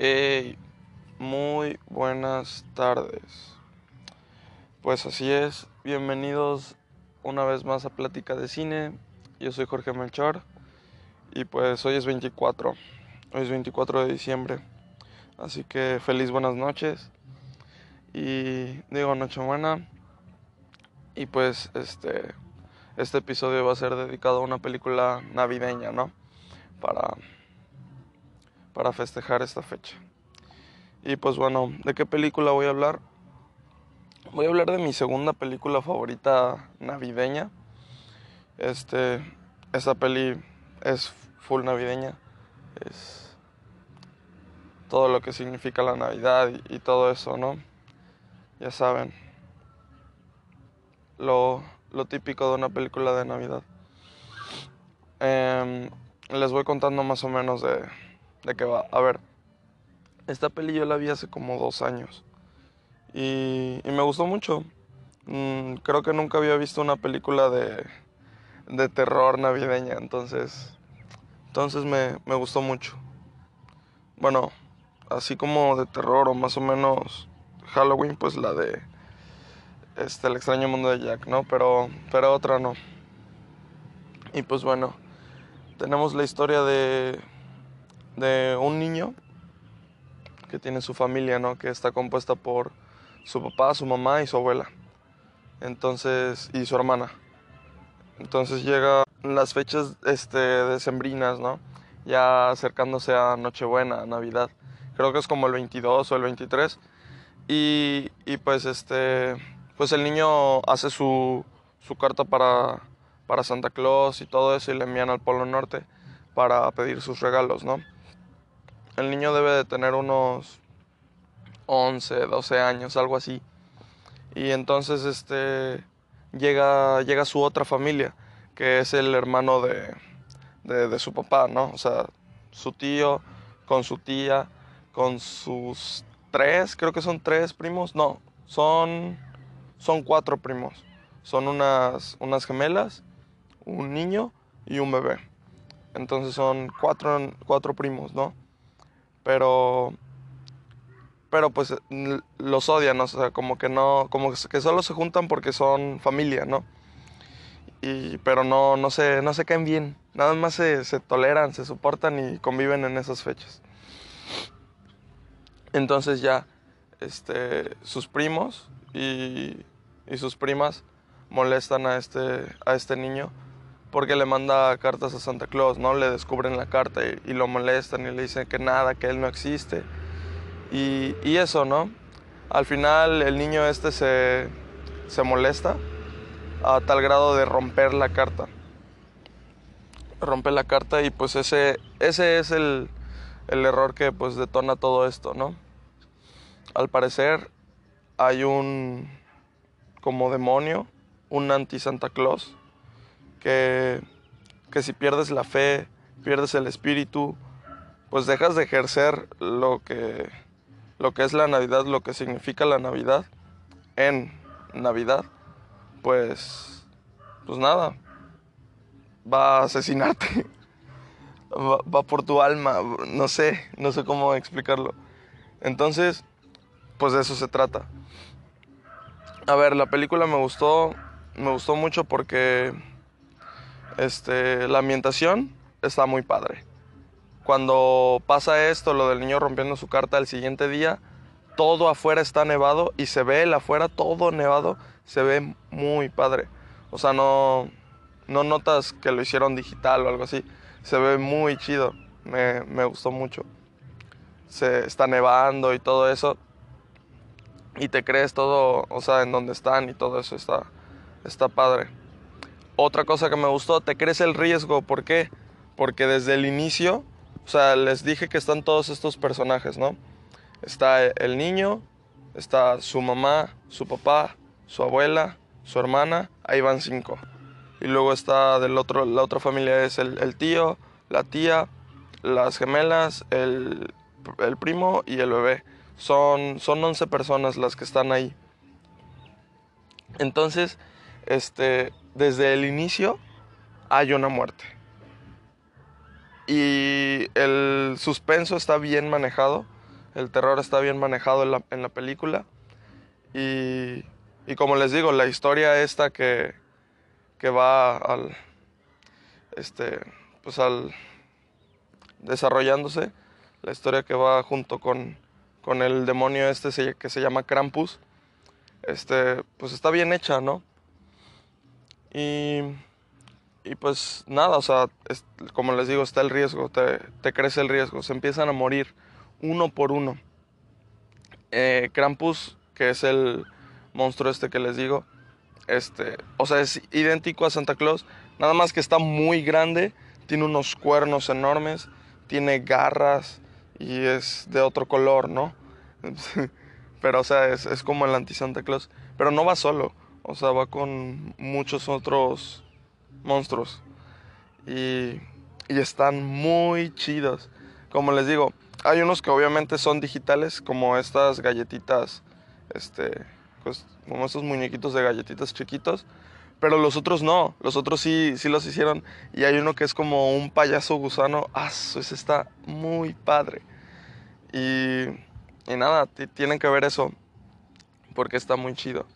Hey, muy buenas tardes. Pues así es, bienvenidos una vez más a Plática de Cine. Yo soy Jorge Melchor y pues hoy es 24, hoy es 24 de diciembre. Así que feliz buenas noches y digo Nochebuena. Y pues este este episodio va a ser dedicado a una película navideña, ¿no? Para para festejar esta fecha. Y pues bueno, ¿de qué película voy a hablar? Voy a hablar de mi segunda película favorita navideña. Este, esta peli es full navideña. Es todo lo que significa la Navidad y, todo eso, ¿no? Ya saben. Lo, lo típico de una película de Navidad. Em, les voy contando más o menos de, de qué va. A ver, esta peli yo la vi hace como dos años y, y me gustó mucho. Mm, creo que nunca había visto una película de, de terror navideña, entonces, entonces me, me gustó mucho. Bueno, así como de terror o más o menos Halloween, pues la de este, El extraño mundo de Jack, ¿no? Pero, pero otra no. Y pues bueno, tenemos la historia de, de un niño que tiene su familia, ¿no? Que está compuesta por su papá, su mamá y su abuela. Entonces, y su hermana. Entonces llega las fechas este, decembrinas, ¿no? Ya acercándose a Nochebuena, Navidad. Creo que es como el 22 o el 23. Y, y pues este, pues el niño hace su, su carta para, para Santa Claus y todo eso y le envían al Polo Norte para pedir sus regalos, ¿no? El niño debe de tener unos 11, 12 años, algo así. Y entonces este llega, llega su otra familia, que es el hermano de, de, su papá, ¿no? O sea, su tío con su tía, con sus tres, creo que son tres primos, no, son, son cuatro primos. Son unas, unas gemelas, un niño y un bebé. Entonces son cuatro, cuatro primos, ¿no? Pero pero pues los odian, o sea, como que no, como que solo se juntan porque son familia, ¿no? Y, pero no, no se, no se caen bien, nada más se, se toleran, se soportan y conviven en esas fechas. Entonces ya, este, sus primos y, y sus primas molestan a este, a este niño porque le manda cartas a Santa Claus, ¿no? Le descubren la carta y, lo molestan y le dicen que nada, que él no existe. Y, y eso, ¿no? Al final el niño este se, se, molesta a tal grado de romper la carta. Rompe la carta y pues ese, ese es el, el error que pues detona todo esto, ¿no? Al parecer hay un como demonio, un anti-Santa Claus, que, que si pierdes la fe, pierdes el espíritu, pues dejas de ejercer lo que, lo que es la Navidad, lo que significa la Navidad en Navidad, pues, pues nada, va a asesinarte, va, va por tu alma, no sé, no sé cómo explicarlo. Entonces, pues de eso se trata. A ver, la película me gustó, me gustó mucho porque este, la ambientación está muy padre. Cuando pasa esto, lo del niño rompiendo su carta el siguiente día, todo afuera está nevado y se ve el afuera todo nevado, se ve muy padre. O sea, no, no notas que lo hicieron digital o algo así. Se ve muy chido, me, me gustó mucho. Se está nevando y todo eso. Y te crees todo, o sea, en donde están y todo eso está, está padre. Otra cosa que me gustó, te crees el riesgo. ¿Por qué? Porque desde el inicio, o sea, les dije que están todos estos personajes, ¿no? Está el niño, está su mamá, su papá, su abuela, su hermana, ahí van cinco. Y luego está del otro, la otra familia es el, el tío, la tía, las gemelas, el, el, primo y el bebé. Son, son 11 personas las que están ahí. Entonces, este, desde el inicio hay una muerte. Y el suspenso está bien manejado. el terror está bien manejado en la, película. Y, y, como les digo, la historia esta que, que va al, este, pues al desarrollándose, la historia que va junto con, con el demonio este que se llama Krampus, este, pues está bien hecha, ¿no? Y, y pues nada, o sea, como les digo, está el riesgo, te, te, crece el riesgo, se empiezan a morir uno por uno. Eh, Krampus, que es el monstruo este que les digo, este, o sea, es idéntico a Santa Claus, nada más que está muy grande, tiene unos cuernos enormes, tiene garras y es de otro color, ¿no? Pero, o sea, es, es como el anti-Santa Claus. Pero no va solo, o sea, va con muchos otros monstruos. Y, y están muy chidos. Como les digo, hay unos que obviamente son digitales, como estas galletitas, este, pues, como estos muñequitos de galletitas chiquitos. Pero los otros no, los otros sí, sí los hicieron. Y hay uno que es como un payaso gusano. ¡Ah! Ese está muy padre. Y, y nada, tienen que ver eso. Porque está muy chido.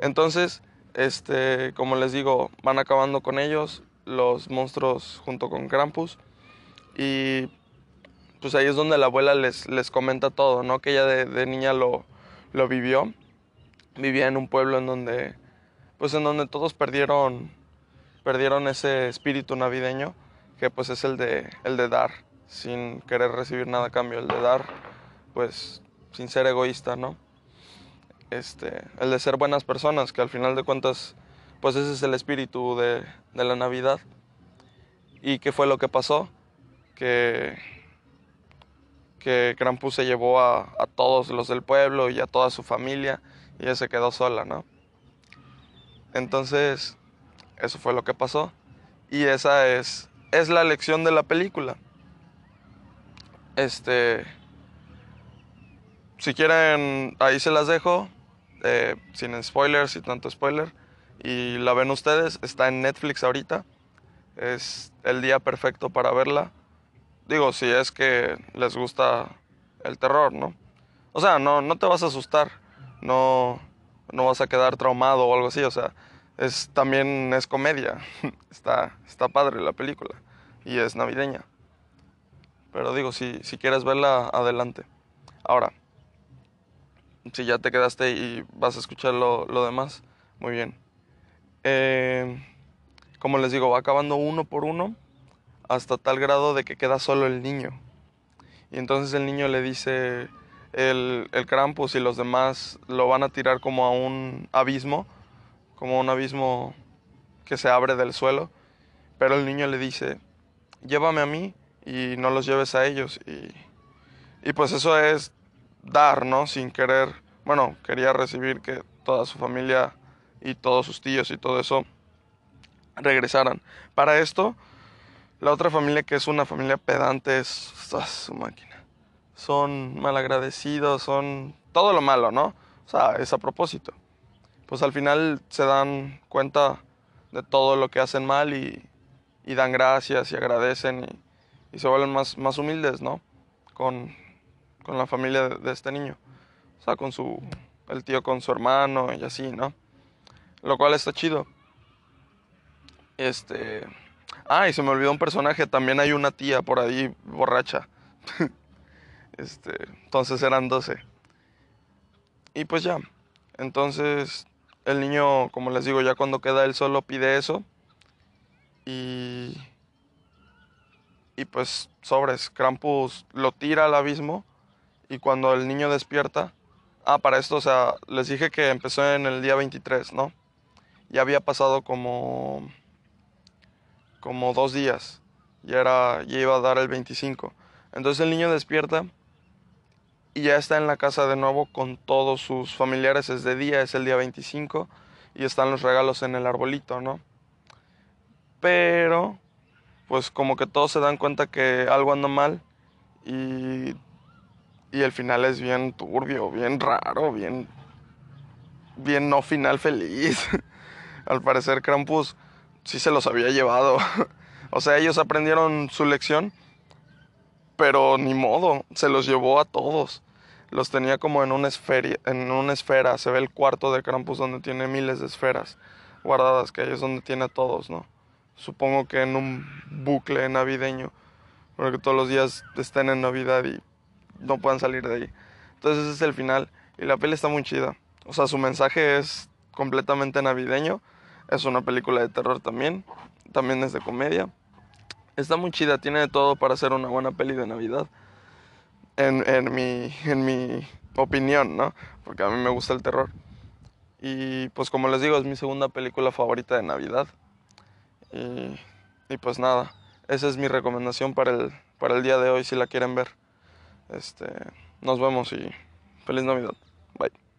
Entonces, este, como les digo, van acabando con ellos. Los monstruos junto con Krampus. Y pues ahí es donde la abuela les, les comenta todo, ¿no? Que ella de, niña lo, lo vivió. Vivía en un pueblo en donde pues en donde todos perdieron, perdieron ese espíritu navideño, que pues es el de, el de dar, sin querer recibir nada a cambio, el de dar, pues sin ser egoísta, ¿no? Este, el de ser buenas personas, que al final de cuentas, pues ese es el espíritu de, de la Navidad. ¿Y qué fue lo que pasó? Que, que Krampus se llevó a, a todos los del pueblo y a toda su familia y ella se quedó sola, ¿no? Entonces, eso fue lo que pasó. Y esa es, es la lección de la película. Este. Si quieren, ahí se las dejo. Eh, sin spoilers y tanto spoiler. Y la ven ustedes. Está en Netflix ahorita. Es el día perfecto para verla. Digo, si es que les gusta el terror, ¿no? O sea, no, no te vas a asustar. No, no vas a quedar traumado o algo así, o sea, es, también es comedia, está, está padre la película y es navideña. Pero digo, si, si quieres verla, adelante. Ahora, si ya te quedaste y vas a escuchar lo, lo demás, muy bien. Eh, como les digo, va acabando uno por uno hasta tal grado de que queda solo el niño. Y entonces el niño le dice, el, el Krampus y los demás lo van a tirar como a un abismo, como un abismo que se abre del suelo, pero el niño le dice, llévame a mí y no los lleves a ellos. Y, y pues eso es dar, ¿no? Sin querer, bueno, quería recibir que toda su familia y todos sus tíos y todo eso regresaran. Para esto, la otra familia que es una familia pedante es su máquina son malagradecidos, son todo lo malo, ¿no? O sea, es a propósito. Pues al final se dan cuenta de todo lo que hacen mal y, y dan gracias y agradecen y, y, se vuelven más, más humildes, ¿no? Con, con la familia de, este niño. O sea, con su, el tío con su hermano y así, ¿no? Lo cual está chido. Este... Ah, y se me olvidó un personaje, también hay una tía por ahí borracha. Este, entonces eran 12. Y pues ya. Entonces el niño, como les digo, ya cuando queda él solo pide eso. Y. Y pues sobres. Krampus lo tira al abismo. Y cuando el niño despierta. Ah, para esto, o sea, les dije que empezó en el día 23, ¿no? Ya había pasado como. como dos días. Ya, era, ya iba a dar el 25. Entonces el niño despierta y ya está en la casa de nuevo con todos sus familiares. Es de día, es el día 25 y están los regalos en el arbolito, ¿no? Pero, pues como que todos se dan cuenta que algo anda mal y, y el final es bien turbio, bien raro, bien, bien no final feliz. Al parecer Krampus sí se los había llevado. o sea, ellos aprendieron su lección pero ni modo, se los llevó a todos. Los tenía como en una, esfera, en una esfera. Se ve el cuarto de Krampus donde tiene miles de esferas guardadas, que ahí es donde tiene a todos, ¿no? Supongo que en un bucle navideño, porque todos los días estén en Navidad y no puedan salir de ahí. Entonces ese es el final y la peli está muy chida. O sea, su mensaje es completamente navideño. Es una película de terror también. También es de comedia. Está muy chida, tiene de todo para ser una buena peli de Navidad. En, en, mi, en mi opinión, ¿no? Porque a mí me gusta el terror. Y pues como les digo, es mi segunda película favorita de Navidad. Y, y pues nada, esa es mi recomendación para el, para el día de hoy si la quieren ver. Este, nos vemos y feliz Navidad. Bye.